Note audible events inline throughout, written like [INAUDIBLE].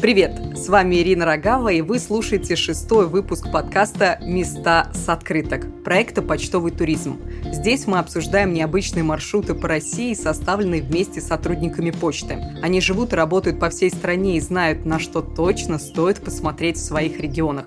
Привет! С вами Ирина Рогава, и вы слушаете шестой выпуск подкаста «Места с открыток» проекта «Почтовый туризм». Здесь мы обсуждаем необычные маршруты по России, составленные вместе с сотрудниками почты. Они живут и работают по всей стране и знают, на что точно стоит посмотреть в своих регионах.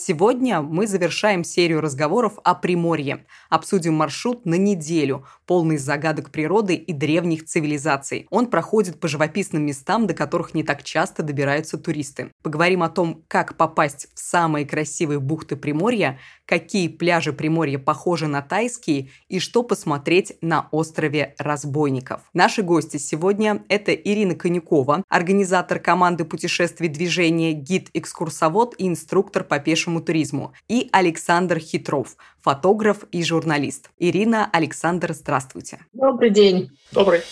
Сегодня мы завершаем серию разговоров о Приморье. Обсудим маршрут на неделю, полный загадок природы и древних цивилизаций. Он проходит по живописным местам, до которых не так часто добираются туристы. Поговорим о том, как попасть в самые красивые бухты Приморья, какие пляжи Приморья похожи на тайские и что посмотреть на острове Разбойников. Наши гости сегодня – это Ирина Конюкова, организатор команды путешествий движения, гид-экскурсовод и инструктор по пешему туризму, и Александр Хитров, фотограф и журналист. Ирина, Александр, здравствуйте. Добрый день. Добрый.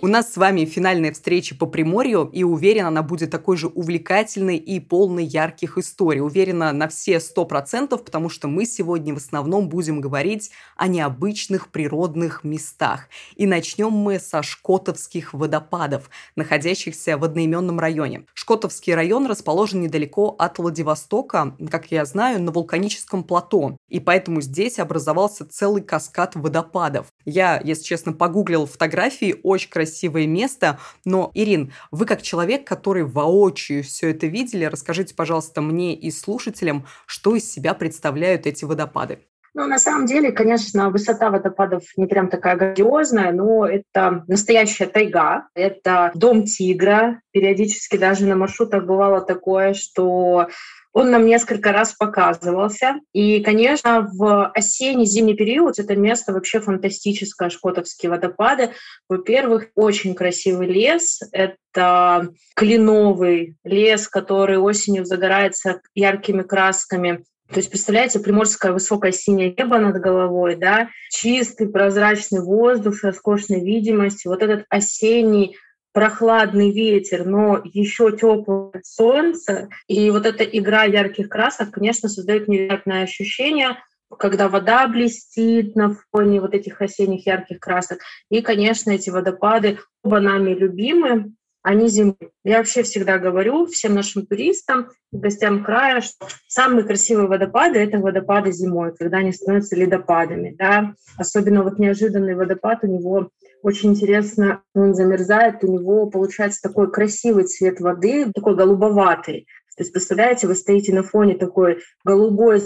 У нас с вами финальная встреча по Приморью, и уверена, она будет такой же увлекательной и полной ярких историй. Уверена на все сто процентов, потому что мы сегодня в основном будем говорить о необычных природных местах. И начнем мы со Шкотовских водопадов, находящихся в одноименном районе. Шкотовский район расположен недалеко от Владивостока, как я знаю, на вулканическом плато. И поэтому здесь образовался целый каскад водопадов. Я, если честно, погуглил фотографии, очень красиво красивое место. Но, Ирин, вы как человек, который воочию все это видели, расскажите, пожалуйста, мне и слушателям, что из себя представляют эти водопады. Ну, на самом деле, конечно, высота водопадов не прям такая грандиозная, но это настоящая тайга, это дом тигра. Периодически даже на маршрутах бывало такое, что он нам несколько раз показывался. И, конечно, в осенне-зимний период это место вообще фантастическое, Шкотовские водопады. Во-первых, очень красивый лес. Это кленовый лес, который осенью загорается яркими красками. То есть, представляете, приморское высокое синее небо над головой, да, чистый прозрачный воздух, роскошной видимость, вот этот осенний прохладный ветер, но еще теплое солнце. И вот эта игра ярких красок, конечно, создает невероятное ощущение, когда вода блестит на фоне вот этих осенних ярких красок. И, конечно, эти водопады оба нами любимы, они зимой. Я вообще всегда говорю всем нашим туристам, гостям края, что самые красивые водопады — это водопады зимой, когда они становятся ледопадами. Да? Особенно вот неожиданный водопад, у него очень интересно, он замерзает, у него получается такой красивый цвет воды, такой голубоватый. То есть, представляете, вы стоите на фоне такой голубой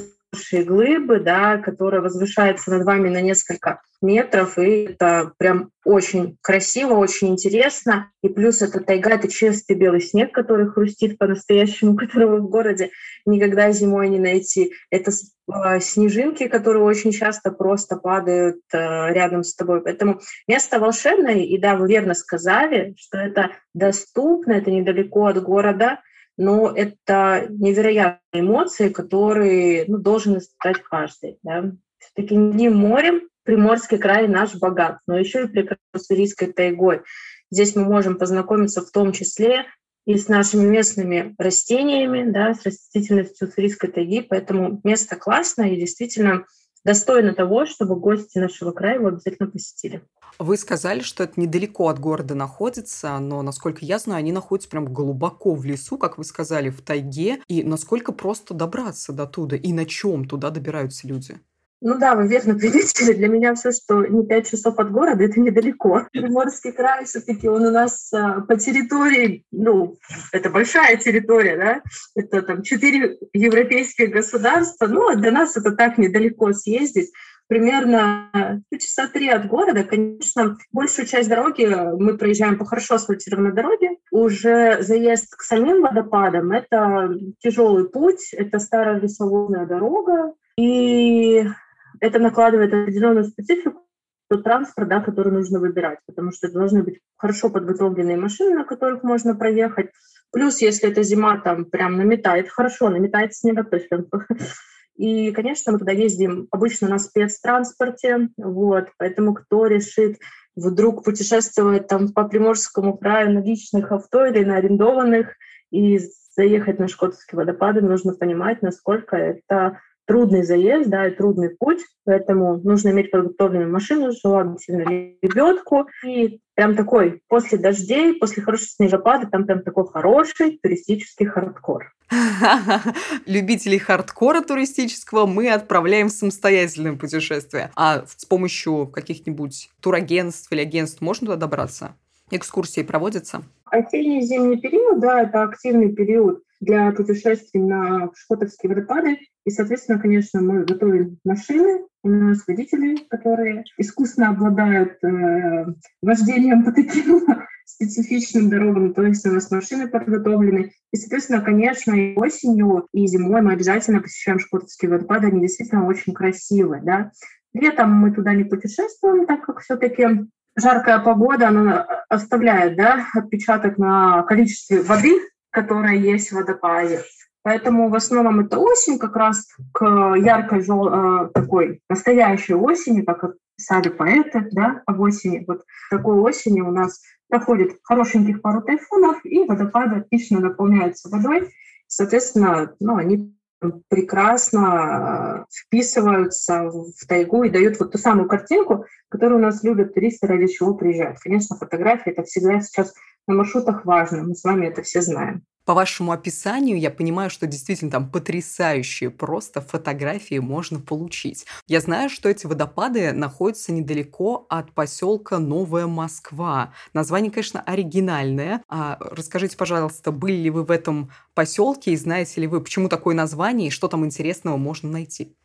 глыбы, да, которая возвышается над вами на несколько метров, и это прям очень красиво, очень интересно. И плюс это тайга, это чистый белый снег, который хрустит по-настоящему, [LAUGHS] которого в городе никогда зимой не найти. Это а, снежинки, которые очень часто просто падают э, рядом с тобой. Поэтому место волшебное, и да, вы верно сказали, что это доступно, это недалеко от города, но это невероятные эмоции, которые ну, должен испытать каждый. Да? Все-таки не морем Приморский край наш богат, но еще и прекрасной уссурийской тайгой. Здесь мы можем познакомиться в том числе и с нашими местными растениями, да, с растительностью уссурийской тайги, поэтому место классное и действительно достойно того, чтобы гости нашего края его обязательно посетили. Вы сказали, что это недалеко от города находится, но, насколько я знаю, они находятся прям глубоко в лесу, как вы сказали, в тайге. И насколько просто добраться до туда и на чем туда добираются люди? Ну да, вы верно приметили. Для меня все, что не пять часов от города, это недалеко. Приморский край все-таки он у нас а, по территории, ну, это большая территория, да, это там четыре европейских государства, ну, для нас это так недалеко съездить примерно часа три от города. Конечно, большую часть дороги мы проезжаем по хорошо асфальтированной дороге. Уже заезд к самим водопадам — это тяжелый путь, это старая лесовозная дорога, и это накладывает определенную специфику транспорт, да, который нужно выбирать, потому что должны быть хорошо подготовленные машины, на которых можно проехать. Плюс, если это зима, там прям наметает, хорошо, наметает снега, то есть и, конечно, мы туда ездим обычно на спецтранспорте, вот, поэтому кто решит вдруг путешествовать там по Приморскому краю на личных авто или на арендованных и заехать на Шкотовские водопады, нужно понимать, насколько это трудный заезд, да, и трудный путь, поэтому нужно иметь подготовленную машину, желательно лебедку. И прям такой, после дождей, после хорошего снегопада, там прям такой хороший туристический хардкор. [LAUGHS] Любителей хардкора туристического мы отправляем в самостоятельное путешествие. А с помощью каких-нибудь турагентств или агентств можно туда добраться? Экскурсии проводятся? Осенний зимний период, да, это активный период для путешествий на Шкотовские водопады. И, соответственно, конечно, мы готовим машины. У нас водители, которые искусно обладают э, вождением по таким [LAUGHS] специфичным дорогам, то есть у нас машины подготовлены. И, соответственно, конечно, и осенью, и зимой мы обязательно посещаем Шкотовские водопады, они действительно очень красивые, да. Летом мы туда не путешествуем, так как все-таки жаркая погода, она оставляет да, отпечаток на количестве воды, которая есть в водопаде. Поэтому в основном это осень, как раз к яркой жел... Э, такой настоящей осени, как писали поэты да, об осени. Вот такой осени у нас проходит хорошеньких пару тайфунов, и водопады отлично наполняются водой. Соответственно, ну, они прекрасно э, вписываются в тайгу и дают вот ту самую картинку, которую у нас любят туристы, ради чего приезжают. Конечно, фотографии — это всегда сейчас на маршрутах важно, мы с вами это все знаем. По вашему описанию я понимаю, что действительно там потрясающие просто фотографии можно получить. Я знаю, что эти водопады находятся недалеко от поселка Новая Москва. Название, конечно, оригинальное. А расскажите, пожалуйста, были ли вы в этом поселке и знаете ли вы, почему такое название и что там интересного можно найти?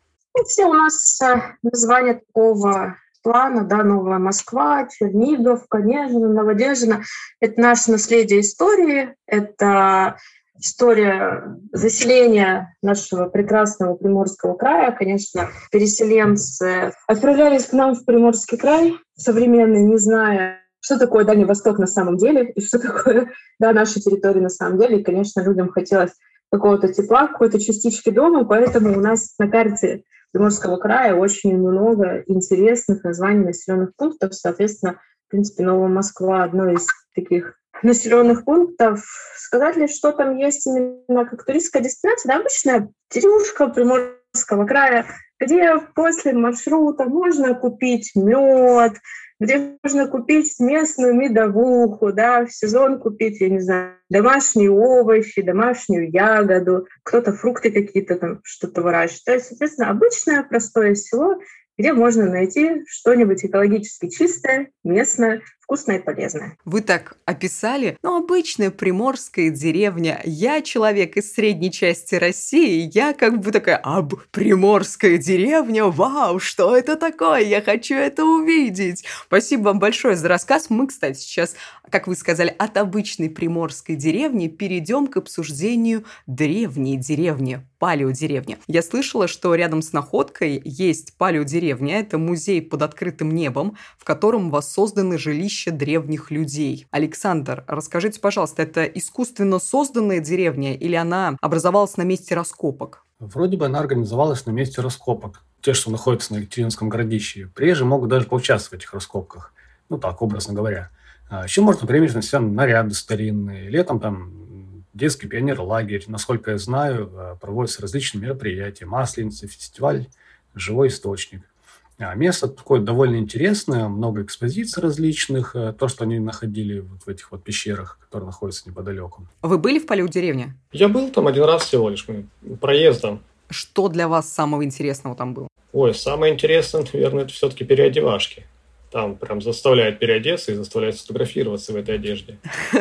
Все у нас э, название такого плана, да, Новая Москва, Чернигов, Конежина, Новодежина. Это наше наследие истории, это история заселения нашего прекрасного Приморского края. Конечно, переселенцы отправлялись к нам в Приморский край, современный, не зная, что такое Дальний Восток на самом деле и что такое да, наша территория на самом деле. И, конечно, людям хотелось какого-то тепла, какой-то частички дома, поэтому у нас на карте Приморского края очень много интересных названий населенных пунктов. Соответственно, в принципе, Новая Москва одно из таких населенных пунктов. Сказать ли, что там есть именно как туристская дестинация? Да, обычная деревушка Приморского края, где после маршрута можно купить мед, где можно купить местную медовуху, да, в сезон купить, я не знаю, домашние овощи, домашнюю ягоду, кто-то фрукты какие-то там что-то выращивает. То есть, соответственно, обычное простое село, где можно найти что-нибудь экологически чистое, местное, вкусное и полезное. Вы так описали, ну, обычная приморская деревня. Я человек из средней части России, я как бы такая, об, приморская деревня, вау, что это такое? Я хочу это увидеть. Спасибо вам большое за рассказ. Мы, кстати, сейчас, как вы сказали, от обычной приморской деревни перейдем к обсуждению древней деревни, палеодеревни. Я слышала, что рядом с находкой есть палеодеревня. Это музей под открытым небом, в котором воссозданы жилища древних людей. Александр, расскажите, пожалуйста, это искусственно созданная деревня или она образовалась на месте раскопок? Вроде бы она организовалась на месте раскопок. Те, что находятся на Екатеринском городище. Приезжие могут даже поучаствовать в этих раскопках. Ну так, образно говоря. А еще можно примерить на себя наряды старинные. Летом там детский пионер-лагерь. Насколько я знаю, а, проводятся различные мероприятия. Масленица, фестиваль «Живой источник». А место такое довольно интересное, много экспозиций различных, э, то, что они находили вот в этих вот пещерах, которые находятся неподалеку. Вы были в Палеодеревне? Я был там один раз всего лишь, проездом. Что для вас самого интересного там было? Ой, самое интересное, наверное, это все-таки переодевашки. Там прям заставляют переодеться и заставляют сфотографироваться в этой одежде. [LAUGHS]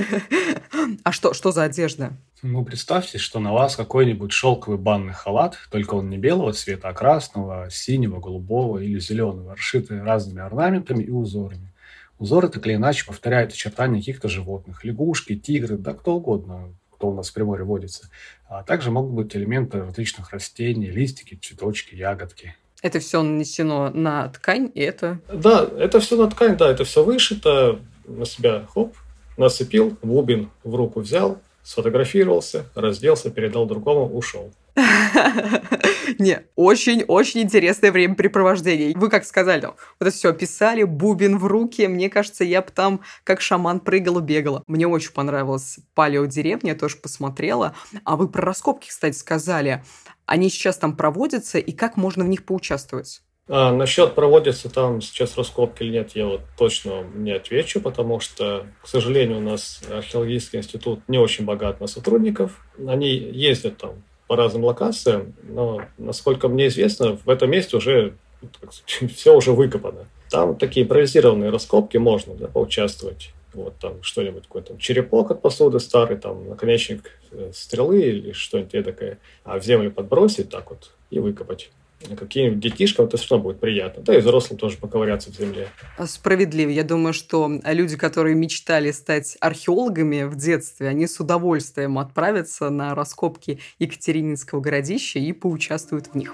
А что, что за одежда? Ну, представьте, что на вас какой-нибудь шелковый банный халат, только он не белого цвета, а красного, синего, голубого или зеленого, расшитый разными орнаментами и узорами. Узоры так или иначе повторяют очертания каких-то животных. Лягушки, тигры, да кто угодно, кто у нас в Приморье водится. А также могут быть элементы различных растений, листики, цветочки, ягодки. Это все нанесено на ткань, и это... Да, это все на ткань, да, это все вышито на себя, хоп, нацепил, бубен в руку взял, сфотографировался, разделся, передал другому, ушел. [LAUGHS] Не, очень-очень интересное времяпрепровождение. Вы как сказали, вот это все описали, бубен в руки. Мне кажется, я бы там как шаман прыгала, бегала. Мне очень понравилась палеодеревня, я тоже посмотрела. А вы про раскопки, кстати, сказали. Они сейчас там проводятся, и как можно в них поучаствовать? А, насчет проводится там сейчас раскопки или нет, я вот точно не отвечу, потому что, к сожалению, у нас археологический институт не очень богат на сотрудников. Они ездят там по разным локациям, но, насколько мне известно, в этом месте уже сказать, [LAUGHS] все уже выкопано. Там такие импровизированные раскопки можно да, поучаствовать. Вот там что-нибудь, какой-то черепок от посуды старый, там наконечник э, стрелы или что-нибудь такое, а в землю подбросить так вот и выкопать каким-нибудь детишкам это равно будет приятно. Да и взрослым тоже поковыряться в земле. Справедливо. Я думаю, что люди, которые мечтали стать археологами в детстве, они с удовольствием отправятся на раскопки Екатерининского городища и поучаствуют в них.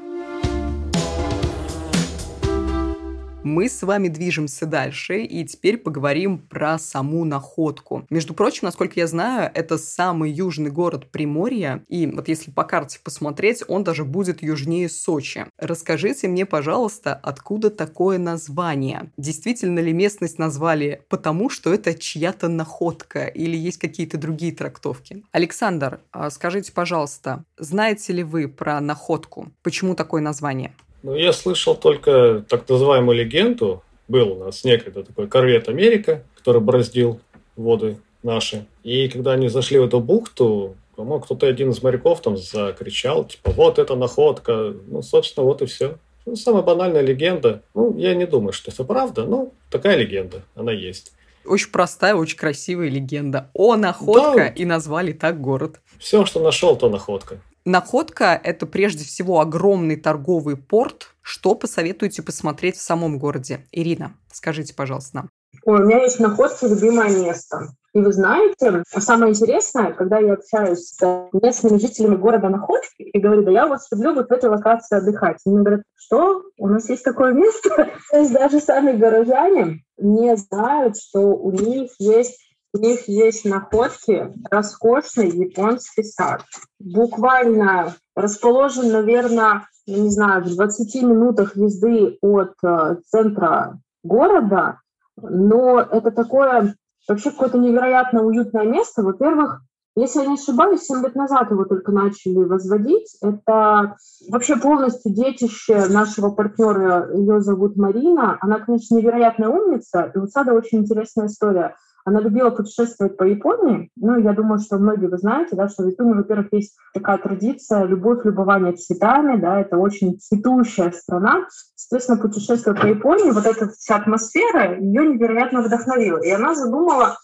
Мы с вами движемся дальше, и теперь поговорим про саму находку. Между прочим, насколько я знаю, это самый южный город Приморья, и вот если по карте посмотреть, он даже будет южнее Сочи. Расскажите мне, пожалуйста, откуда такое название? Действительно ли местность назвали потому, что это чья-то находка, или есть какие-то другие трактовки? Александр, а скажите, пожалуйста, знаете ли вы про находку? Почему такое название? Ну, я слышал только так называемую легенду. Был у нас некогда такой корвет «Америка», который бороздил воды наши. И когда они зашли в эту бухту, по-моему, кто-то один из моряков там закричал, типа, вот это находка. Ну, собственно, вот и все. Ну, самая банальная легенда. Ну, я не думаю, что это правда, но такая легенда, она есть. Очень простая, очень красивая легенда. О, находка, да. и назвали так город. Все, что нашел, то находка. Находка – это прежде всего огромный торговый порт. Что посоветуете посмотреть в самом городе? Ирина, скажите, пожалуйста, нам. Ой, у меня есть находка любимое место. И вы знаете, самое интересное, когда я общаюсь с местными жителями города Находки и говорю, да я вас люблю вот в этой локации отдыхать. Они говорят, что? У нас есть такое место? [LAUGHS] То есть даже сами горожане не знают, что у них есть у них есть находки роскошный японский сад. Буквально расположен, наверное, не знаю, в 20 минутах езды от э, центра города, но это такое вообще какое-то невероятно уютное место. Во-первых, если я не ошибаюсь, 7 лет назад его только начали возводить. Это вообще полностью детище нашего партнера, ее зовут Марина. Она, конечно, невероятная умница, и у сада очень интересная история. Она любила путешествовать по Японии. Ну, я думаю, что многие вы знаете, да, что в Японии, во-первых, есть такая традиция любовь, любование цветами, да, это очень цветущая страна. Соответственно, путешествуя по Японии, вот эта вся атмосфера ее невероятно вдохновила. И она задумала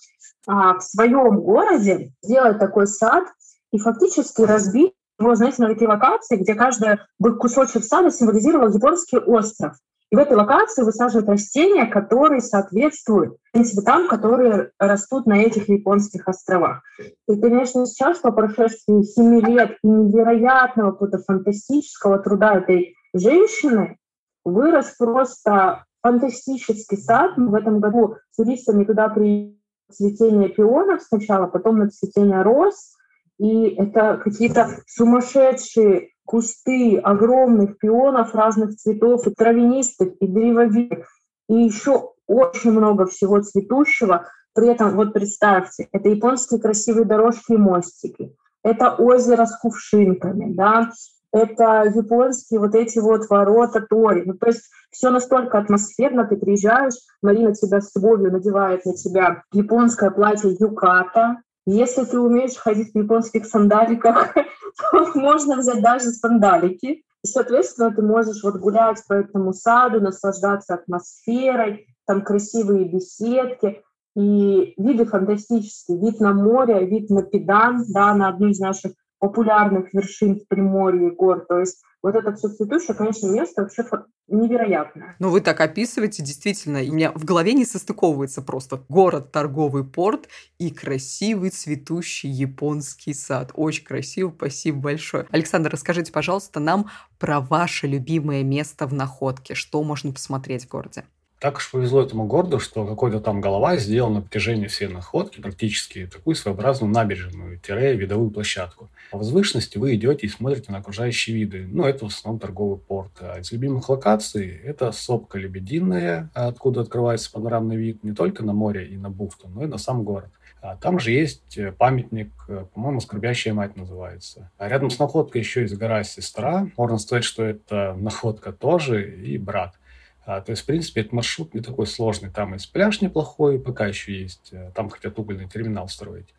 а, в своем городе сделать такой сад и фактически разбить его, знаете, на такие локации, где каждый кусочек сада символизировал японский остров. И в этой локации высаживают растения, которые соответствуют тем цветам, которые растут на этих японских островах. И, конечно, сейчас, по прошествии семи лет и невероятного какого-то фантастического труда этой женщины, вырос просто фантастический сад. Мы в этом году туристами туда приехали цветение пионов сначала, потом на цветение роз. И это какие-то сумасшедшие кусты огромных пионов разных цветов, и травянистых, и древовидных, и еще очень много всего цветущего. При этом, вот представьте, это японские красивые дорожки и мостики, это озеро с кувшинками, да, это японские вот эти вот ворота Тори. Ну, то есть все настолько атмосферно, ты приезжаешь, Марина тебя с любовью надевает на тебя японское платье юката, если ты умеешь ходить в японских сандаликах, [LAUGHS] то можно взять даже сандалики. Соответственно, ты можешь вот гулять по этому саду, наслаждаться атмосферой, там красивые беседки. И виды фантастические. Вид на море, вид на Педан, да, на одну из наших популярных вершин в Приморье гор. То есть вот это все цветущее, конечно, место вообще невероятное. Ну, вы так описываете, действительно, у меня в голове не состыковывается просто город, торговый порт и красивый цветущий японский сад. Очень красиво, спасибо большое. Александр, расскажите, пожалуйста, нам про ваше любимое место в Находке. Что можно посмотреть в городе? Так уж повезло этому городу, что какой-то там голова сделал на протяжении всей находки практически такую своеобразную набережную, тире, видовую площадку. По возвышенности вы идете и смотрите на окружающие виды. Ну, это в основном торговый порт. А из любимых локаций это сопка Лебединая, откуда открывается панорамный вид не только на море и на бухту, но и на сам город. А там же есть э, памятник, э, по-моему, «Скорбящая мать» называется. А рядом с находкой еще есть гора сестра. Можно сказать, что это находка тоже и брат. А, то есть, в принципе, этот маршрут не такой сложный. Там есть пляж неплохой, пока еще есть. Э, там хотят угольный терминал строить.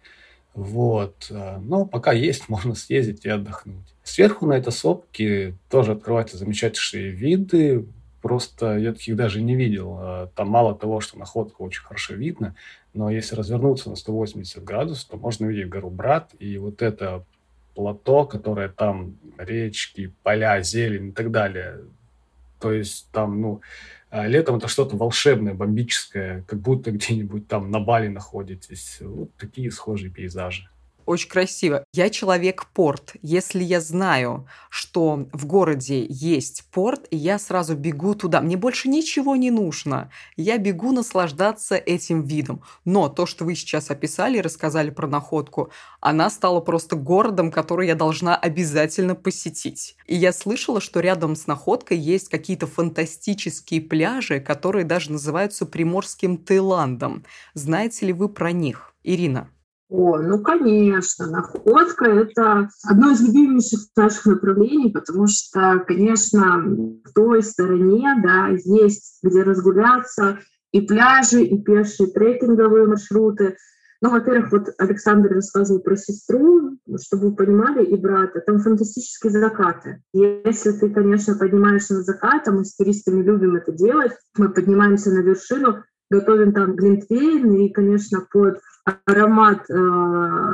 Вот. Но пока есть, [LAUGHS] можно съездить и отдохнуть. Сверху на этой сопке тоже открываются замечательные виды. Просто я таких даже не видел. Там мало того, что находка очень хорошо видно, но если развернуться на 180 градусов, то можно увидеть гору Брат и вот это плато, которое там речки, поля, зелень и так далее. То есть там, ну, а летом это что-то волшебное, бомбическое, как будто где-нибудь там на Бали находитесь. Вот такие схожие пейзажи очень красиво. Я человек-порт. Если я знаю, что в городе есть порт, я сразу бегу туда. Мне больше ничего не нужно. Я бегу наслаждаться этим видом. Но то, что вы сейчас описали и рассказали про находку, она стала просто городом, который я должна обязательно посетить. И я слышала, что рядом с находкой есть какие-то фантастические пляжи, которые даже называются Приморским Таиландом. Знаете ли вы про них, Ирина? О, ну, конечно, находка – это одно из любимейших наших направлений, потому что, конечно, в той стороне, да, есть где разгуляться, и пляжи, и пешие трекинговые маршруты. Ну, во-первых, вот Александр рассказывал про сестру, чтобы вы понимали, и брата, там фантастические закаты. Если ты, конечно, поднимаешься на закат, а мы с туристами любим это делать, мы поднимаемся на вершину, готовим там глинтвейн, и, конечно, под аромат э,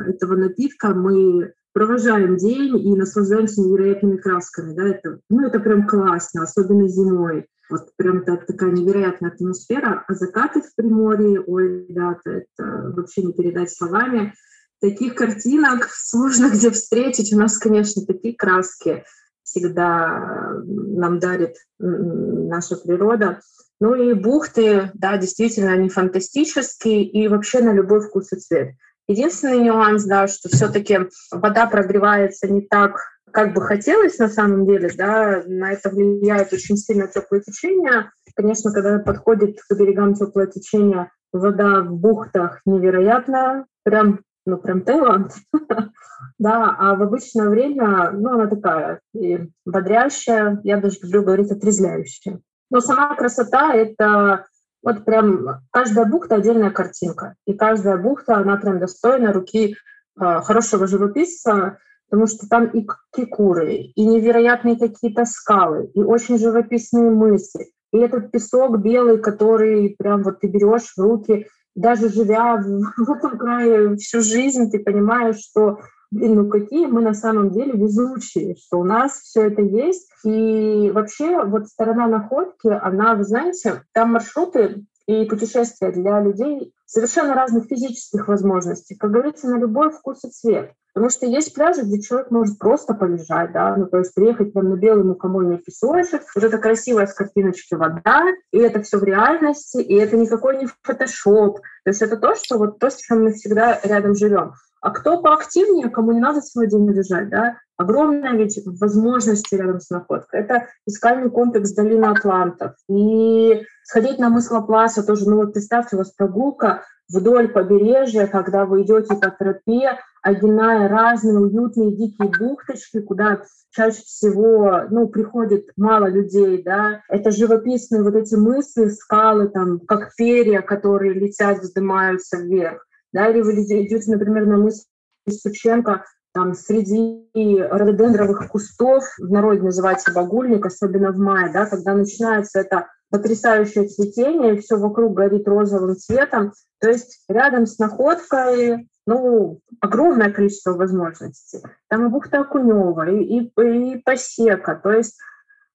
этого напитка мы провожаем день и наслаждаемся невероятными красками. Да, это, ну, это прям классно, особенно зимой. Вот прям так, такая невероятная атмосфера. А закаты в Приморье, ой, ребята, это вообще не передать словами. Таких картинок [LAUGHS] сложно где встретить. У нас, конечно, такие краски всегда нам дарит наша природа. Ну и бухты, да, действительно, они фантастические и вообще на любой вкус и цвет. Единственный нюанс, да, что все-таки вода прогревается не так, как бы хотелось на самом деле, да, на это влияет очень сильно теплое течение. Конечно, когда подходит к берегам теплое течение, вода в бухтах невероятная, прям, ну, прям Таиланд. [LAUGHS] да, а в обычное время, ну, она такая и бодрящая, я даже люблю говорить отрезвляющая. Но сама красота — это вот прям каждая бухта — отдельная картинка. И каждая бухта, она прям достойна руки э, хорошего живописца, потому что там и кикуры, и невероятные какие-то скалы, и очень живописные мысли. И этот песок белый, который прям вот ты берешь в руки, даже живя в [LAUGHS] этом крае всю жизнь, ты понимаешь, что блин, ну какие мы на самом деле везучие, что у нас все это есть. И вообще вот сторона находки, она, вы знаете, там маршруты и путешествия для людей совершенно разных физических возможностей. Как говорится, на любой вкус и цвет. Потому что есть пляжи, где человек может просто полежать, да, ну, то есть приехать прямо на белый мукомольный песочек, вот это красивая с картиночки вода, и это все в реальности, и это никакой не фотошоп. То есть это то, что вот то, с чем мы всегда рядом живем. А кто поактивнее, кому не надо целый день лежать, да? Огромная ведь возможности рядом с находкой. Это фискальный комплекс долины Атлантов. И сходить на мыс Лапласа тоже, ну вот представьте, у вас прогулка вдоль побережья, когда вы идете по тропе, огиная разные уютные дикие бухточки, куда чаще всего ну, приходит мало людей, да, это живописные вот эти мысли, скалы, там, как перья, которые летят, вздымаются вверх. Да, или вы идете, например, на мыс Сученко, там среди рододендровых кустов, в народе называется багульник, особенно в мае, да, когда начинается это потрясающее цветение, и все вокруг горит розовым цветом. То есть рядом с находкой ну, огромное количество возможностей. Там и бухта Окунева, и, и, и посека. То есть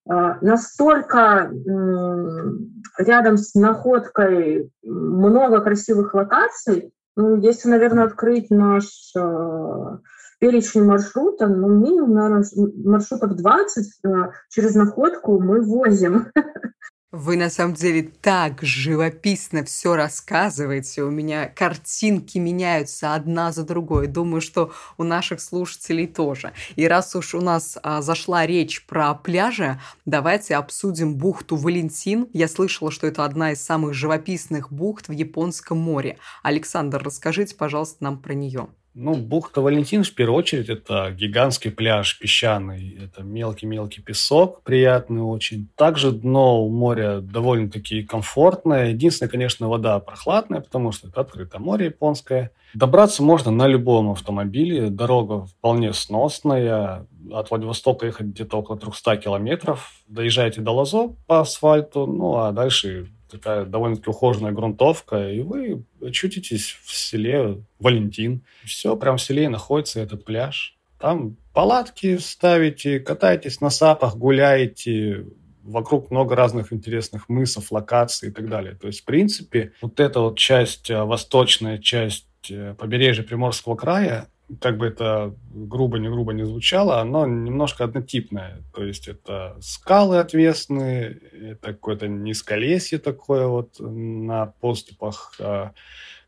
э, настолько э, рядом с находкой много красивых локаций, если, наверное, открыть наш э, перечень маршрута, ну, минимум, наверное, маршрутов 20 э, через находку мы возим. [LAUGHS] Вы на самом деле так живописно все рассказываете. У меня картинки меняются одна за другой. Думаю, что у наших слушателей тоже. И раз уж у нас а, зашла речь про пляжи, давайте обсудим бухту Валентин. Я слышала, что это одна из самых живописных бухт в Японском море. Александр, расскажите, пожалуйста, нам про нее. Ну, бухта Валентин, в первую очередь, это гигантский пляж песчаный. Это мелкий-мелкий песок, приятный очень. Также дно у моря довольно-таки комфортное. Единственное, конечно, вода прохладная, потому что это открытое море японское. Добраться можно на любом автомобиле. Дорога вполне сносная. От Владивостока ехать где-то около 300 километров. Доезжаете до Лазо по асфальту, ну а дальше такая довольно-таки ухоженная грунтовка, и вы очутитесь в селе Валентин. Все, прям в селе находится этот пляж. Там палатки ставите, катаетесь на сапах, гуляете, вокруг много разных интересных мысов, локаций и так далее. То есть, в принципе, вот эта вот часть, э, восточная часть э, побережья Приморского края, как бы это грубо, не грубо не звучало, оно немножко однотипное. То есть это скалы отвесные, это какое-то низколесье такое вот на поступах э,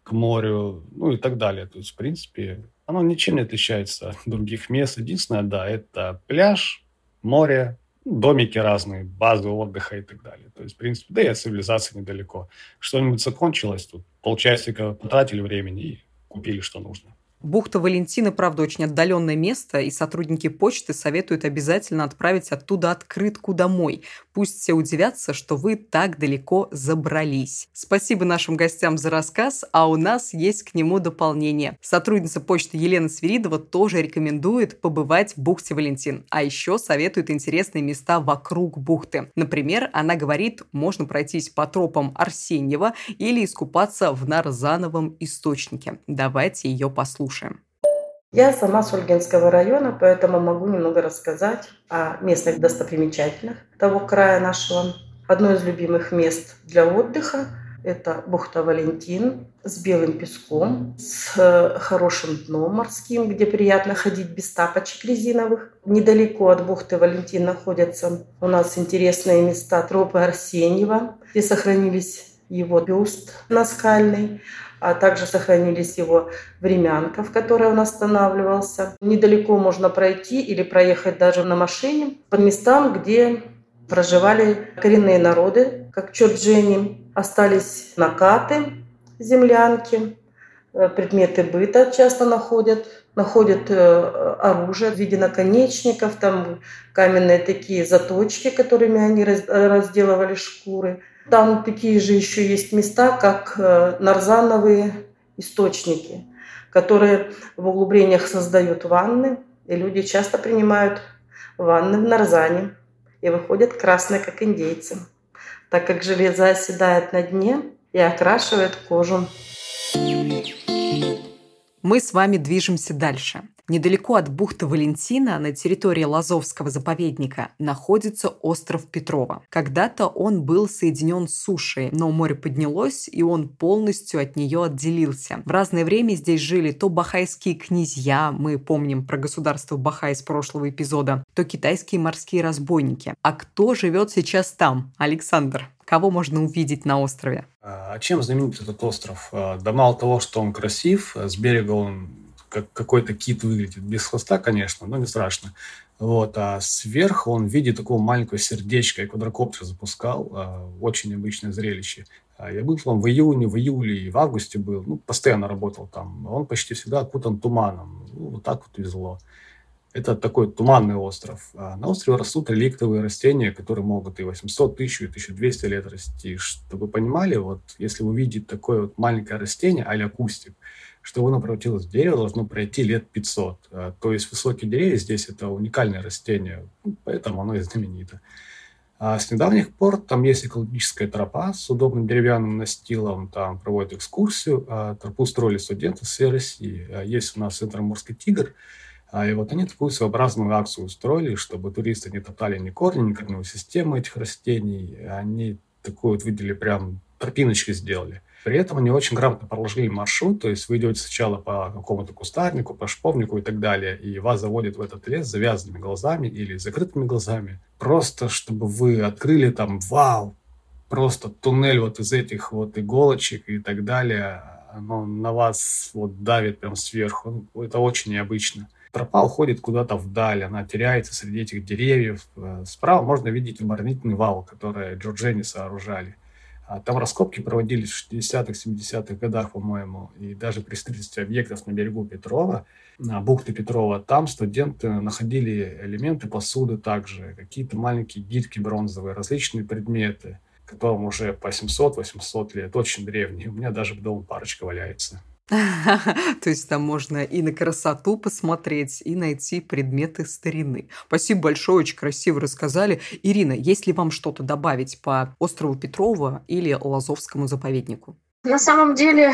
к морю, ну и так далее. То есть, в принципе, оно ничем не отличается от других мест. Единственное, да, это пляж, море, домики разные, базы отдыха и так далее. То есть, в принципе, да и от цивилизации недалеко. Что-нибудь закончилось, тут полчасика потратили времени и купили, что нужно. Бухта Валентины, правда, очень отдаленное место, и сотрудники почты советуют обязательно отправить оттуда открытку домой. Пусть все удивятся, что вы так далеко забрались. Спасибо нашим гостям за рассказ, а у нас есть к нему дополнение. Сотрудница почты Елена Свиридова тоже рекомендует побывать в бухте Валентин, а еще советует интересные места вокруг бухты. Например, она говорит, можно пройтись по тропам Арсеньева или искупаться в Нарзановом источнике. Давайте ее послушаем послушаем. Я сама с Ольгинского района, поэтому могу немного рассказать о местных достопримечательных того края нашего. Одно из любимых мест для отдыха – это бухта Валентин с белым песком, с хорошим дном морским, где приятно ходить без тапочек резиновых. Недалеко от бухты Валентин находятся у нас интересные места тропы Арсеньева, где сохранились его бюст наскальный а также сохранились его времянка, в которой он останавливался. Недалеко можно пройти или проехать даже на машине по местам, где проживали коренные народы, как Чорджени. Остались накаты, землянки, э, предметы быта часто находят, находят э, оружие в виде наконечников, там каменные такие заточки, которыми они разделывали шкуры – там такие же еще есть места, как э, нарзановые источники, которые в углублениях создают ванны, и люди часто принимают ванны в нарзане и выходят красные, как индейцы, так как железо оседает на дне и окрашивает кожу. Мы с вами движемся дальше. Недалеко от бухты Валентина на территории Лазовского заповедника находится остров Петрова. Когда-то он был соединен с сушей, но море поднялось, и он полностью от нее отделился. В разное время здесь жили то бахайские князья, мы помним про государство Бахай из прошлого эпизода, то китайские морские разбойники. А кто живет сейчас там? Александр, кого можно увидеть на острове? А чем знаменит этот остров? А, да мало того, что он красив, с берега он как какой-то кит выглядит. Без хвоста, конечно, но не страшно. Вот, а сверху он в виде такого маленького сердечка, я квадрокоптер запускал, а, очень необычное зрелище. А я был там в июне, в июле и в августе был, ну, постоянно работал там. Он почти всегда окутан туманом. Ну, вот так вот везло. Это такой туманный остров. А на острове растут реликтовые растения, которые могут и 800, 1000, и 1200 лет расти. Чтобы вы понимали, вот если вы видите такое вот маленькое растение, а кустик, чтобы оно превратилось в дерево, должно пройти лет 500. А, то есть высокие деревья здесь – это уникальное растение, ну, поэтому оно и знаменито. А с недавних пор там есть экологическая тропа с удобным деревянным настилом, там проводят экскурсию, а тропу строили студенты всей России. А есть у нас Центр «Морский тигр», и вот они такую своеобразную акцию устроили, чтобы туристы не топтали ни корни, ни корневую систему этих растений. Они такую вот видели прям тропиночки сделали – при этом они очень грамотно проложили маршрут, то есть вы идете сначала по какому-то кустарнику, по шповнику и так далее, и вас заводят в этот лес завязанными глазами или закрытыми глазами, просто чтобы вы открыли там, вау, просто туннель вот из этих вот иголочек и так далее, оно на вас вот давит прям сверху. Ну, это очень необычно. Тропа уходит куда-то вдаль, она теряется среди этих деревьев. Справа можно видеть оборонительный вал, который джорджени сооружали. А там раскопки проводились в 60-х, 70-х годах, по-моему. И даже при строительстве объектов на берегу Петрова, на бухты Петрова, там студенты находили элементы посуды также, какие-то маленькие гирьки бронзовые, различные предметы – которым уже по 700-800 лет, очень древний. У меня даже дома парочка валяется. [LAUGHS] То есть там можно и на красоту посмотреть, и найти предметы старины. Спасибо большое, очень красиво рассказали. Ирина, есть ли вам что-то добавить по острову Петрова или Лазовскому заповеднику? На самом деле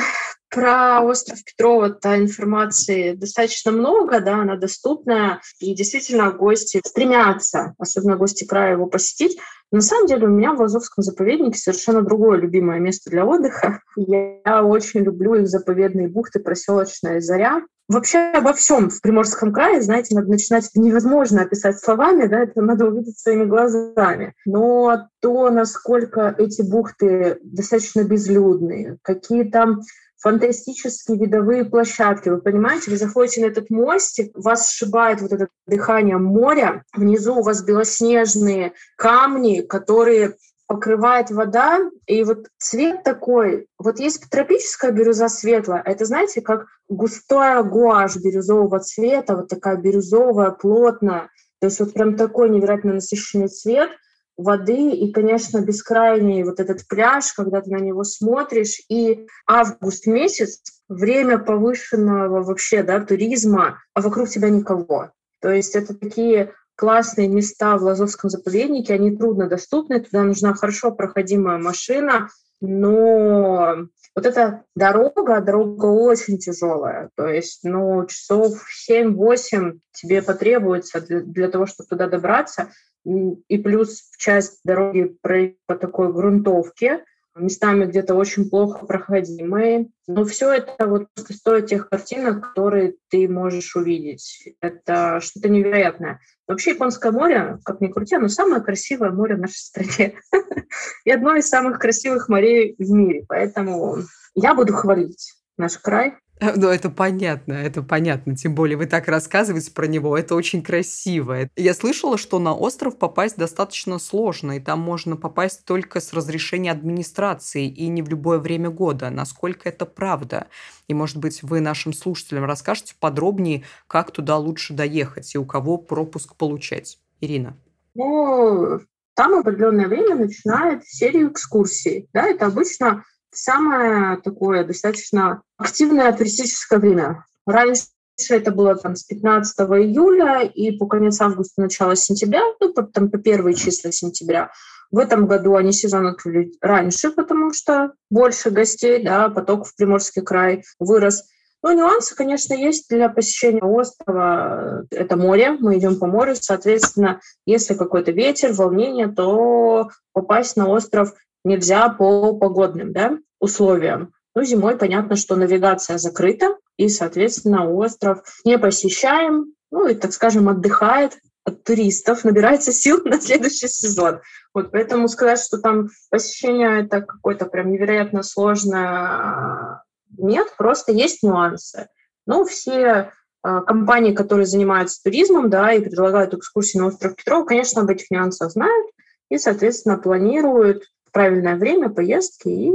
про остров Петрова-то информации достаточно много, да, она доступная, и действительно гости стремятся, особенно гости края, его посетить. На самом деле у меня в Лазовском заповеднике совершенно другое любимое место для отдыха. Я очень люблю их заповедные бухты, проселочная заря. Вообще обо всем в Приморском крае, знаете, надо начинать, это невозможно описать словами, да, это надо увидеть своими глазами. Но то, насколько эти бухты достаточно безлюдные, какие там фантастические видовые площадки. Вы понимаете, вы заходите на этот мостик, вас сшибает вот это дыхание моря, внизу у вас белоснежные камни, которые покрывает вода, и вот цвет такой, вот есть тропическая бирюза светлая, а это, знаете, как густая гуашь бирюзового цвета, вот такая бирюзовая, плотная, то есть вот прям такой невероятно насыщенный цвет – воды и, конечно, бескрайний вот этот пляж, когда ты на него смотришь. И август месяц, время повышенного вообще да, туризма, а вокруг тебя никого. То есть это такие классные места в Лазовском заповеднике, они труднодоступны, туда нужна хорошо проходимая машина, но вот эта дорога, дорога очень тяжелая, то есть, ну, часов 7-8 тебе потребуется для, для того, чтобы туда добраться, и плюс часть дороги по такой грунтовке, местами где-то очень плохо проходимые. Но все это вот стоит тех картинок, которые ты можешь увидеть. Это что-то невероятное. Вообще Японское море, как ни крути, оно самое красивое море в нашей стране. [LAUGHS] И одно из самых красивых морей в мире. Поэтому я буду хвалить наш край [LAUGHS] Ну, это понятно, это понятно. Тем более вы так рассказываете про него, это очень красиво. Я слышала, что на остров попасть достаточно сложно, и там можно попасть только с разрешения администрации и не в любое время года. Насколько это правда? И, может быть, вы нашим слушателям расскажете подробнее, как туда лучше доехать и у кого пропуск получать. Ирина. Ну, там определенное время начинает серию экскурсий. Да, это обычно самое такое достаточно активное туристическое время. Раньше это было там с 15 июля и по конец августа, начало сентября, ну, там по первые числа сентября. В этом году они сезон открыли раньше, потому что больше гостей, да, поток в Приморский край вырос. Ну, нюансы, конечно, есть для посещения острова. Это море, мы идем по морю, соответственно, если какой-то ветер, волнение, то попасть на остров нельзя по погодным да, условиям. Ну, зимой понятно, что навигация закрыта, и, соответственно, остров не посещаем, ну, и, так скажем, отдыхает от туристов, набирается сил [LAUGHS] на следующий сезон. Вот поэтому сказать, что там посещение это какое-то прям невероятно сложное, нет, просто есть нюансы. Но все э, компании, которые занимаются туризмом, да, и предлагают экскурсии на остров Петров, конечно, об этих нюансах знают и, соответственно, планируют правильное время поездки и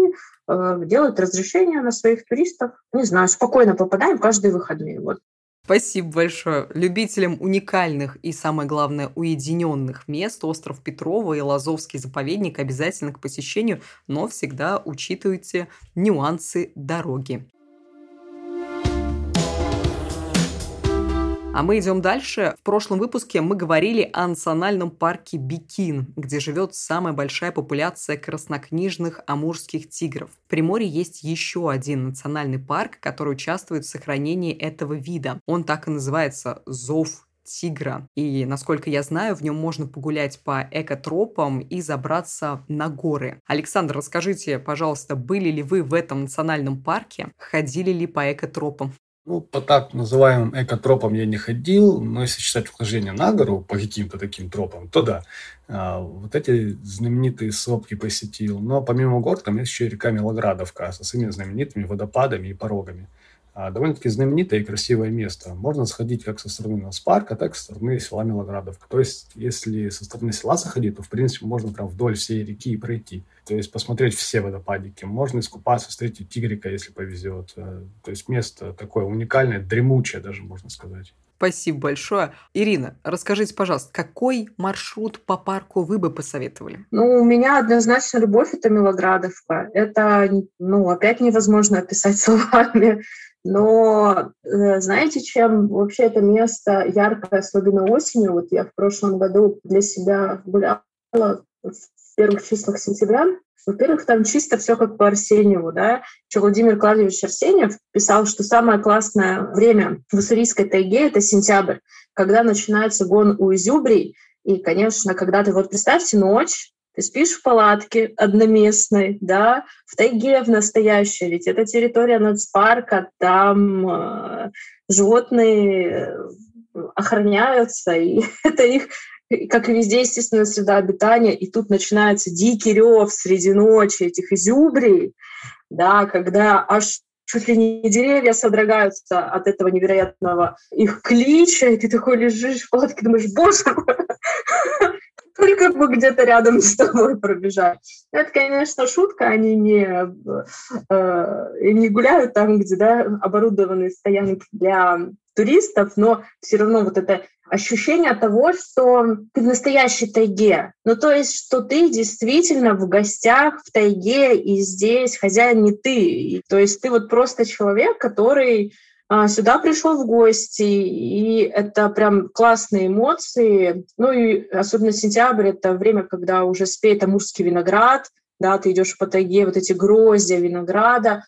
э, делают разрешения на своих туристов. Не знаю, спокойно попадаем каждые выходные. Вот. Спасибо большое. Любителям уникальных и, самое главное, уединенных мест остров Петрова и Лазовский заповедник обязательно к посещению, но всегда учитывайте нюансы дороги. А мы идем дальше. В прошлом выпуске мы говорили о национальном парке Бикин, где живет самая большая популяция краснокнижных амурских тигров. В Приморье есть еще один национальный парк, который участвует в сохранении этого вида. Он так и называется «Зов тигра. И, насколько я знаю, в нем можно погулять по экотропам и забраться на горы. Александр, расскажите, пожалуйста, были ли вы в этом национальном парке? Ходили ли по экотропам? Ну, по так называемым экотропам я не ходил, но если считать вхождение на гору по каким-то таким тропам, то да. А, вот эти знаменитые сопки посетил. Но помимо гор, там есть еще и река Милоградовка со своими знаменитыми водопадами и порогами. А, довольно-таки знаменитое и красивое место. Можно сходить как со стороны Нацпарка, так и со стороны села Милоградовка. То есть, если со стороны села заходить, то, в принципе, можно прям вдоль всей реки и пройти. То есть, посмотреть все водопадики. Можно искупаться, встретить тигрика, если повезет. Э, то есть, место такое уникальное, дремучее даже, можно сказать. Спасибо большое. Ирина, расскажите, пожалуйста, какой маршрут по парку вы бы посоветовали? Ну, у меня однозначно любовь – это Милоградовка. Это, ну, опять невозможно описать [LAUGHS] словами. Но э, знаете, чем вообще это место яркое, особенно осенью? Вот я в прошлом году для себя гуляла в первых числах сентября. Во-первых, там чисто все как по Арсеньеву, да. Еще Владимир Клавдевич Арсеньев писал, что самое классное время в Уссурийской тайге — это сентябрь, когда начинается гон у изюбрий. И, конечно, когда ты, вот представьте, ночь, ты спишь в палатке одноместной, да, в тайге в настоящей, ведь это территория нацпарка, там э, животные э, охраняются, и [LAUGHS] это их, как и везде, естественно, среда обитания, и тут начинается дикий рев среди ночи этих изюбрий, да, когда аж чуть ли не деревья содрогаются от этого невероятного их клича, и ты такой лежишь в палатке, думаешь, боже мой, [LAUGHS] только бы где-то рядом с тобой пробежать. Это, конечно, шутка, они не, э, не гуляют там, где да, оборудованы стоянки для туристов, но все равно вот это ощущение того, что ты в настоящей тайге. Ну, то есть, что ты действительно в гостях в тайге, и здесь хозяин не ты. То есть ты вот просто человек, который а, сюда пришел в гости, и это прям классные эмоции. Ну и особенно сентябрь — это время, когда уже спеет амурский виноград, да, ты идешь по тайге, вот эти гроздья винограда.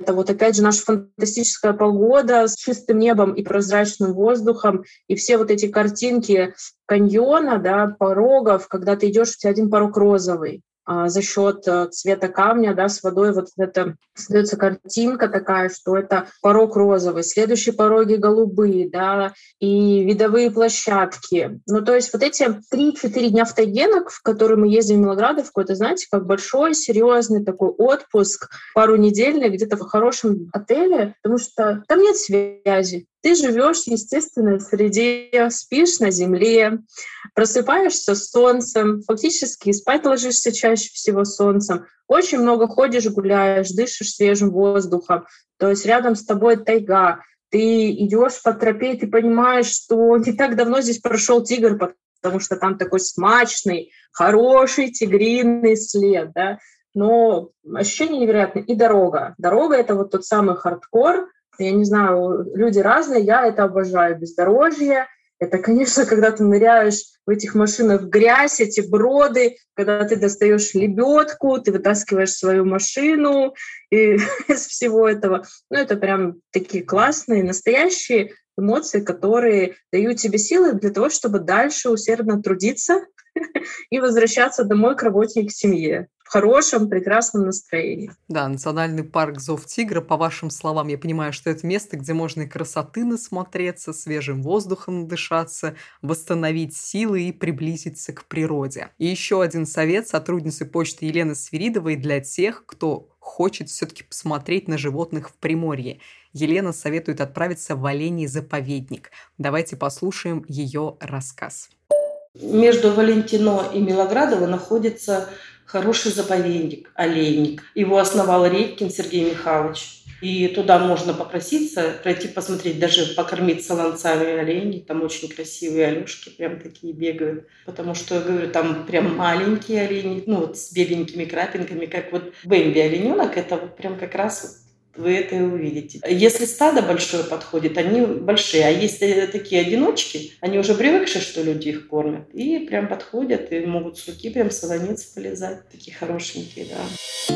Это вот опять же наша фантастическая погода с чистым небом и прозрачным воздухом, и все вот эти картинки каньона, да, порогов, когда ты идешь, у тебя один порог розовый, за счет э, цвета камня, да, с водой вот это создается картинка такая, что это порог розовый, следующие пороги голубые, да, и видовые площадки. Ну, то есть вот эти 3-4 дня в тайгенок, в которые мы ездим в Милоградовку, это, знаете, как большой, серьезный такой отпуск, пару недельный, где-то в хорошем отеле, потому что там нет связи. Ты живешь в естественной среде, спишь на земле, просыпаешься с солнцем, фактически спать ложишься чаще всего солнцем, очень много ходишь, гуляешь, дышишь свежим воздухом, то есть рядом с тобой тайга, ты идешь по тропе, и ты понимаешь, что не так давно здесь прошел тигр, потому что там такой смачный, хороший тигриный след, да, но ощущение невероятное. И дорога. Дорога — это вот тот самый хардкор, я не знаю, люди разные, я это обожаю. Бездорожье, это, конечно, [LAUGHS] когда ты ныряешь в этих машинах в грязь, эти броды, когда ты достаешь лебедку, ты вытаскиваешь свою машину и [LAUGHS] из всего этого. Ну, это прям такие классные, настоящие эмоции, которые дают тебе силы для того, чтобы дальше усердно трудиться [LAUGHS] и возвращаться домой к работе и к семье хорошем, прекрасном настроении. Да, национальный парк Зов Тигра, по вашим словам, я понимаю, что это место, где можно и красоты насмотреться, свежим воздухом надышаться, восстановить силы и приблизиться к природе. И еще один совет сотрудницы почты Елены Свиридовой для тех, кто хочет все-таки посмотреть на животных в Приморье. Елена советует отправиться в Оленей заповедник. Давайте послушаем ее рассказ. Между Валентино и Милоградово находится хороший заповедник, олейник. Его основал Редькин Сергей Михайлович. И туда можно попроситься, пройти посмотреть, даже покормить солонцами оленей. Там очень красивые олюшки прям такие бегают. Потому что, я говорю, там прям маленькие олени, ну вот с беленькими крапинками, как вот Бэмби олененок. Это вот прям как раз вот вы это увидите. Если стадо большое подходит, они большие. А если такие одиночки, они уже привыкшие, что люди их кормят. И прям подходят, и могут с руки прям солоницы полезать. Такие хорошенькие, да.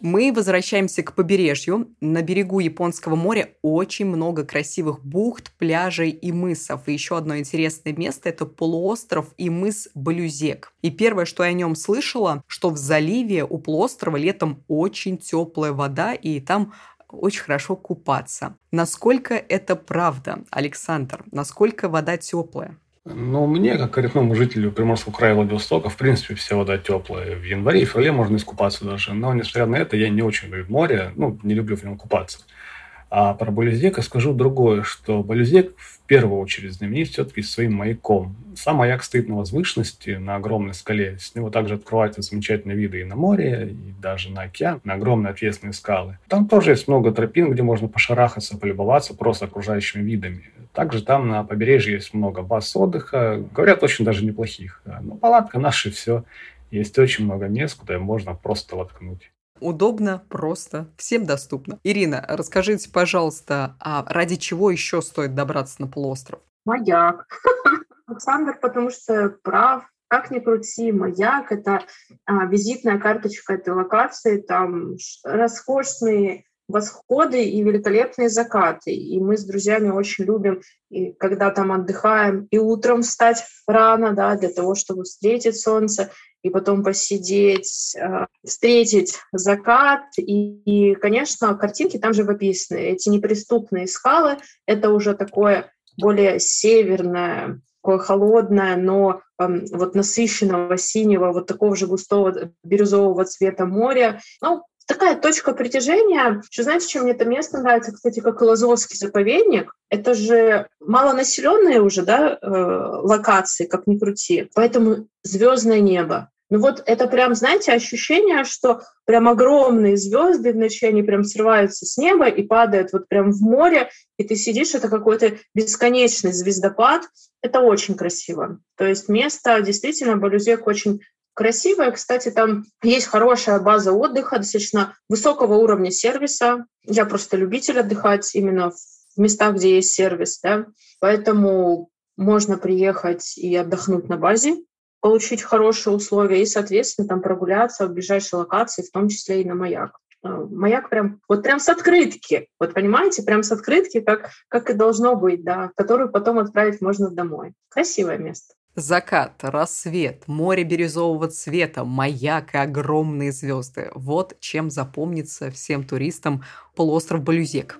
Мы возвращаемся к побережью. На берегу Японского моря очень много красивых бухт, пляжей и мысов. И еще одно интересное место – это полуостров и мыс Балюзек. И первое, что я о нем слышала, что в заливе у полуострова летом очень теплая вода, и там очень хорошо купаться. Насколько это правда, Александр? Насколько вода теплая? Ну, мне, как коренному жителю Приморского края Владивостока, в принципе, вся вода теплая. В январе и феврале можно искупаться даже. Но, несмотря на это, я не очень люблю море, ну, не люблю в нем купаться. А про Балюзека скажу другое, что Балюзек в первую очередь знаменит все-таки своим маяком. Сам маяк стоит на возвышенности, на огромной скале. С него также открываются замечательные виды и на море, и даже на океан, на огромные отвесные скалы. Там тоже есть много тропин, где можно пошарахаться, полюбоваться просто окружающими видами. Также там на побережье есть много баз отдыха, говорят, очень даже неплохих. Но палатка наша, все. Есть очень много мест, куда можно просто воткнуть. Удобно, просто, всем доступно. Ирина, расскажите, пожалуйста, а ради чего еще стоит добраться на полуостров? Маяк. [LAUGHS] Александр, потому что прав, как ни крути, маяк — это а, визитная карточка этой локации, там роскошные восходы и великолепные закаты. И мы с друзьями очень любим, и когда там отдыхаем, и утром встать рано, да, для того, чтобы встретить солнце, и потом посидеть, э, встретить закат. И, и, конечно, картинки там же выписаны. Эти неприступные скалы — это уже такое более северное, такое холодное, но эм, вот насыщенного синего, вот такого же густого бирюзового цвета моря. Ну, такая точка притяжения. Что знаете, чем мне это место нравится? Кстати, как Лазовский заповедник. Это же малонаселенные уже да, э, локации, как ни крути. Поэтому звездное небо. Ну вот это прям, знаете, ощущение, что прям огромные звезды в ночи, они прям срываются с неба и падают вот прям в море, и ты сидишь, это какой-то бесконечный звездопад. Это очень красиво. То есть место действительно Балюзек очень красивая. Кстати, там есть хорошая база отдыха, достаточно высокого уровня сервиса. Я просто любитель отдыхать именно в местах, где есть сервис. Да? Поэтому можно приехать и отдохнуть на базе, получить хорошие условия и, соответственно, там прогуляться в ближайшей локации, в том числе и на маяк. Э, маяк прям, вот прям с открытки, вот понимаете, прям с открытки, как, как и должно быть, да, которую потом отправить можно домой. Красивое место. Закат, рассвет, море бирюзового цвета, маяк и огромные звезды. Вот чем запомнится всем туристам полуостров Балюзек.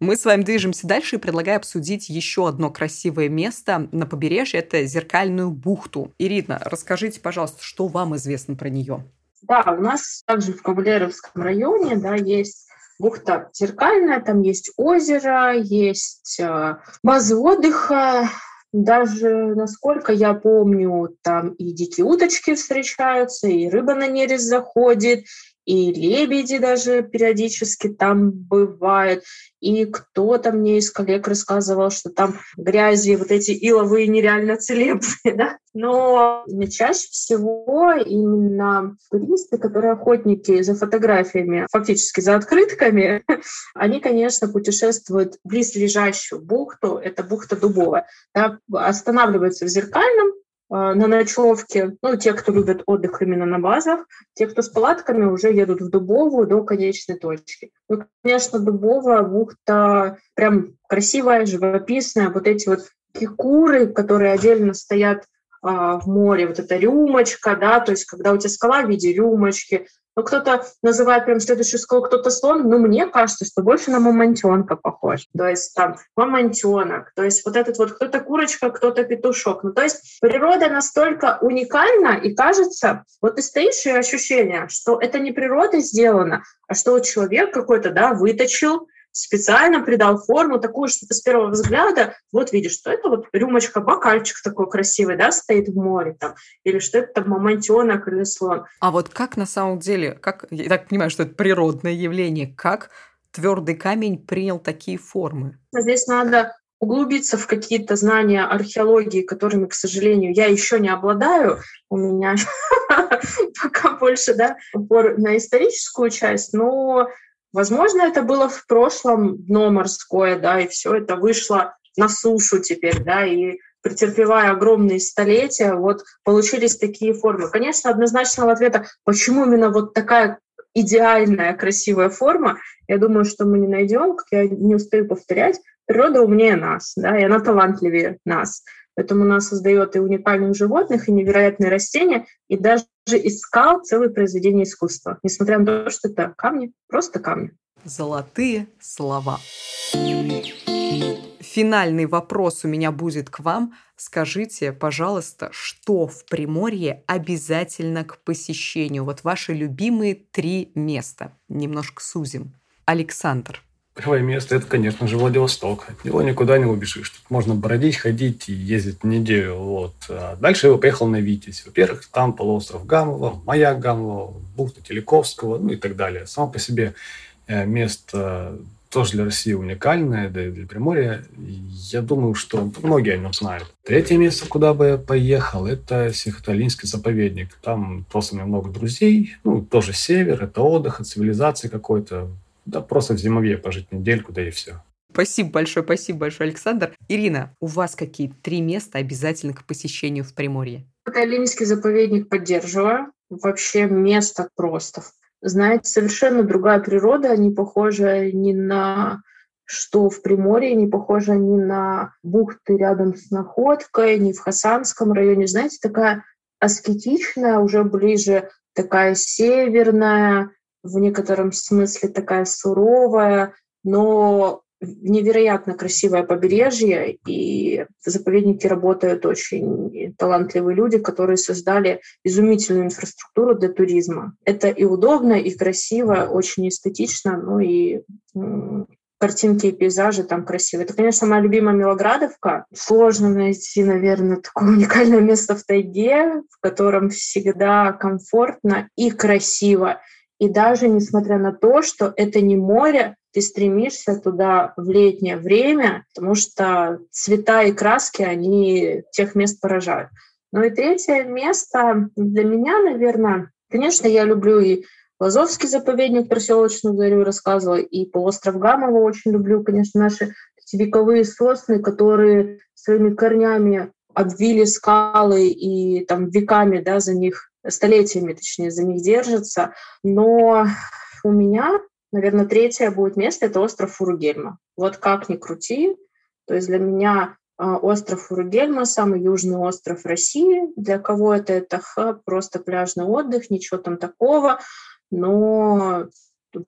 Мы с вами движемся дальше и предлагаю обсудить еще одно красивое место на побережье. Это Зеркальную бухту. Ирина, расскажите, пожалуйста, что вам известно про нее? Да, у нас также в Кавалеровском районе да, есть бухта зеркальная, там есть озеро, есть э, базы отдыха, даже, насколько я помню, там и дикие уточки встречаются, и рыба на нерест заходит, и лебеди даже периодически там бывают. И кто-то мне из коллег рассказывал, что там грязи вот эти иловые нереально целебные, [LAUGHS] да. Но чаще всего именно туристы, которые охотники за фотографиями, фактически за открытками, [LAUGHS] они, конечно, путешествуют в близлежащую бухту, это бухта Дубовая, да, останавливаются в Зеркальном, на ночевке. Ну, те, кто любит отдых именно на базах, те, кто с палатками, уже едут в Дубовую до конечной точки. Ну, конечно, Дубовая бухта прям красивая, живописная. Вот эти вот куры, которые отдельно стоят а, в море, вот эта рюмочка, да, то есть когда у тебя скала в виде рюмочки, ну, кто-то называет прям следующую скалу, кто-то слон, но мне кажется, что больше на мамонтенка похож. То есть там мамонтенок, то есть вот этот вот кто-то курочка, кто-то петушок. Ну, то есть природа настолько уникальна, и кажется, вот ты стоишь и ощущение, что это не природа сделана, а что человек какой-то, да, выточил, специально придал форму такую, что ты с первого взгляда вот видишь, что это вот рюмочка, бокальчик такой красивый, да, стоит в море там, или что это там мамонтенок или слон. А вот как на самом деле, как, я так понимаю, что это природное явление, как твердый камень принял такие формы? Здесь надо углубиться в какие-то знания археологии, которыми, к сожалению, я еще не обладаю. У меня [LAUGHS] пока больше да, упор на историческую часть, но Возможно, это было в прошлом дно морское, да, и все это вышло на сушу теперь, да, и претерпевая огромные столетия, вот получились такие формы. Конечно, однозначного ответа, почему именно вот такая идеальная, красивая форма, я думаю, что мы не найдем, как я не устаю повторять, природа умнее нас, да, и она талантливее нас. Поэтому она создает и уникальных животных, и невероятные растения, и даже искал целое произведение искусства, несмотря на то, что это камни, просто камни. Золотые слова. Финальный вопрос у меня будет к вам. Скажите, пожалуйста, что в Приморье обязательно к посещению? Вот ваши любимые три места. Немножко сузим. Александр. Первое место – это, конечно же, Владивосток. От него никуда не убежишь. Тут можно бродить, ходить и ездить неделю. Вот. А дальше я поехал на Витязь. Во-первых, там полуостров Гамова, маяк Гамова, бухта Телековского, ну и так далее. Само по себе э, место тоже для России уникальное, да и для Приморья. Я думаю, что многие о нем знают. Третье место, куда бы я поехал, это Сихоталинский заповедник. Там просто у меня много друзей. Ну, тоже север, это отдых, это цивилизация какой-то да просто в зимовье пожить недельку, да и все. Спасибо большое, спасибо большое, Александр. Ирина, у вас какие три места обязательно к посещению в Приморье? Каталинский заповедник поддерживаю. Вообще место просто. Знаете, совершенно другая природа, не похожа ни на что в Приморье, не похожа ни на бухты рядом с Находкой, ни в Хасанском районе. Знаете, такая аскетичная, уже ближе такая северная, в некотором смысле такая суровая, но невероятно красивое побережье, и в заповеднике работают очень талантливые люди, которые создали изумительную инфраструктуру для туризма. Это и удобно, и красиво, очень эстетично, ну и картинки и пейзажи там красивые. Это, конечно, моя любимая Милоградовка. Сложно найти, наверное, такое [LAUGHS] уникальное место в тайге, в котором всегда комфортно и красиво. И даже несмотря на то, что это не море, ты стремишься туда в летнее время, потому что цвета и краски, они тех мест поражают. Ну и третье место для меня, наверное, конечно, я люблю и Лазовский заповедник про селочную зарю рассказывала, и полуостров Гамова очень люблю, конечно, наши вековые сосны, которые своими корнями обвили скалы и там веками да, за них столетиями, точнее, за них держится. Но у меня, наверное, третье будет место — это остров Фуругельма. Вот как ни крути, то есть для меня а, остров Фуругельма — самый южный остров России. Для кого это это просто пляжный отдых, ничего там такого. Но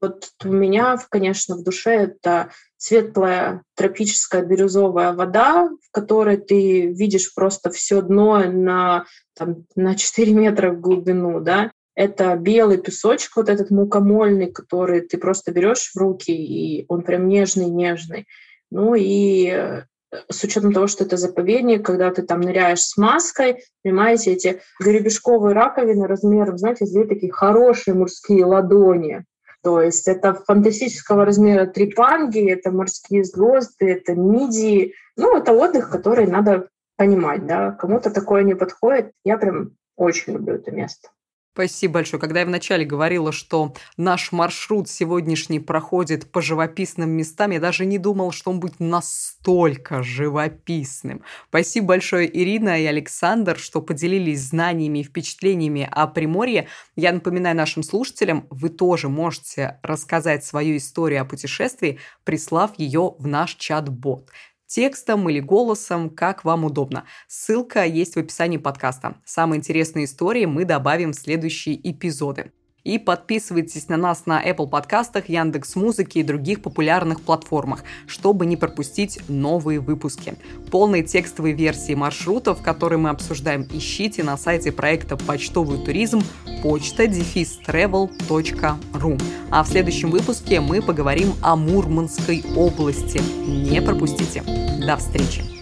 вот у меня, конечно, в душе это светлая тропическая бирюзовая вода, в которой ты видишь просто все дно на, там, на 4 метра в глубину, да. Это белый песочек, вот этот мукомольный, который ты просто берешь в руки, и он прям нежный-нежный. Ну и э, с учетом того, что это заповедник, когда ты там ныряешь с маской, понимаете, эти гребешковые раковины размером, знаете, две такие хорошие мужские ладони. То есть это фантастического размера трипанги, это морские звезды, это мидии. Ну, это отдых, который надо понимать, да. Кому-то такое не подходит. Я прям очень люблю это место. Спасибо большое. Когда я вначале говорила, что наш маршрут сегодняшний проходит по живописным местам, я даже не думал, что он будет настолько живописным. Спасибо большое, Ирина и Александр, что поделились знаниями и впечатлениями о Приморье. Я напоминаю нашим слушателям, вы тоже можете рассказать свою историю о путешествии, прислав ее в наш чат-бот текстом или голосом, как вам удобно. Ссылка есть в описании подкаста. Самые интересные истории мы добавим в следующие эпизоды. И подписывайтесь на нас на Apple подкастах, Яндекс Музыки и других популярных платформах, чтобы не пропустить новые выпуски. Полные текстовые версии маршрутов, которые мы обсуждаем, ищите на сайте проекта «Почтовый туризм» почта travel.ru. А в следующем выпуске мы поговорим о Мурманской области. Не пропустите. До встречи!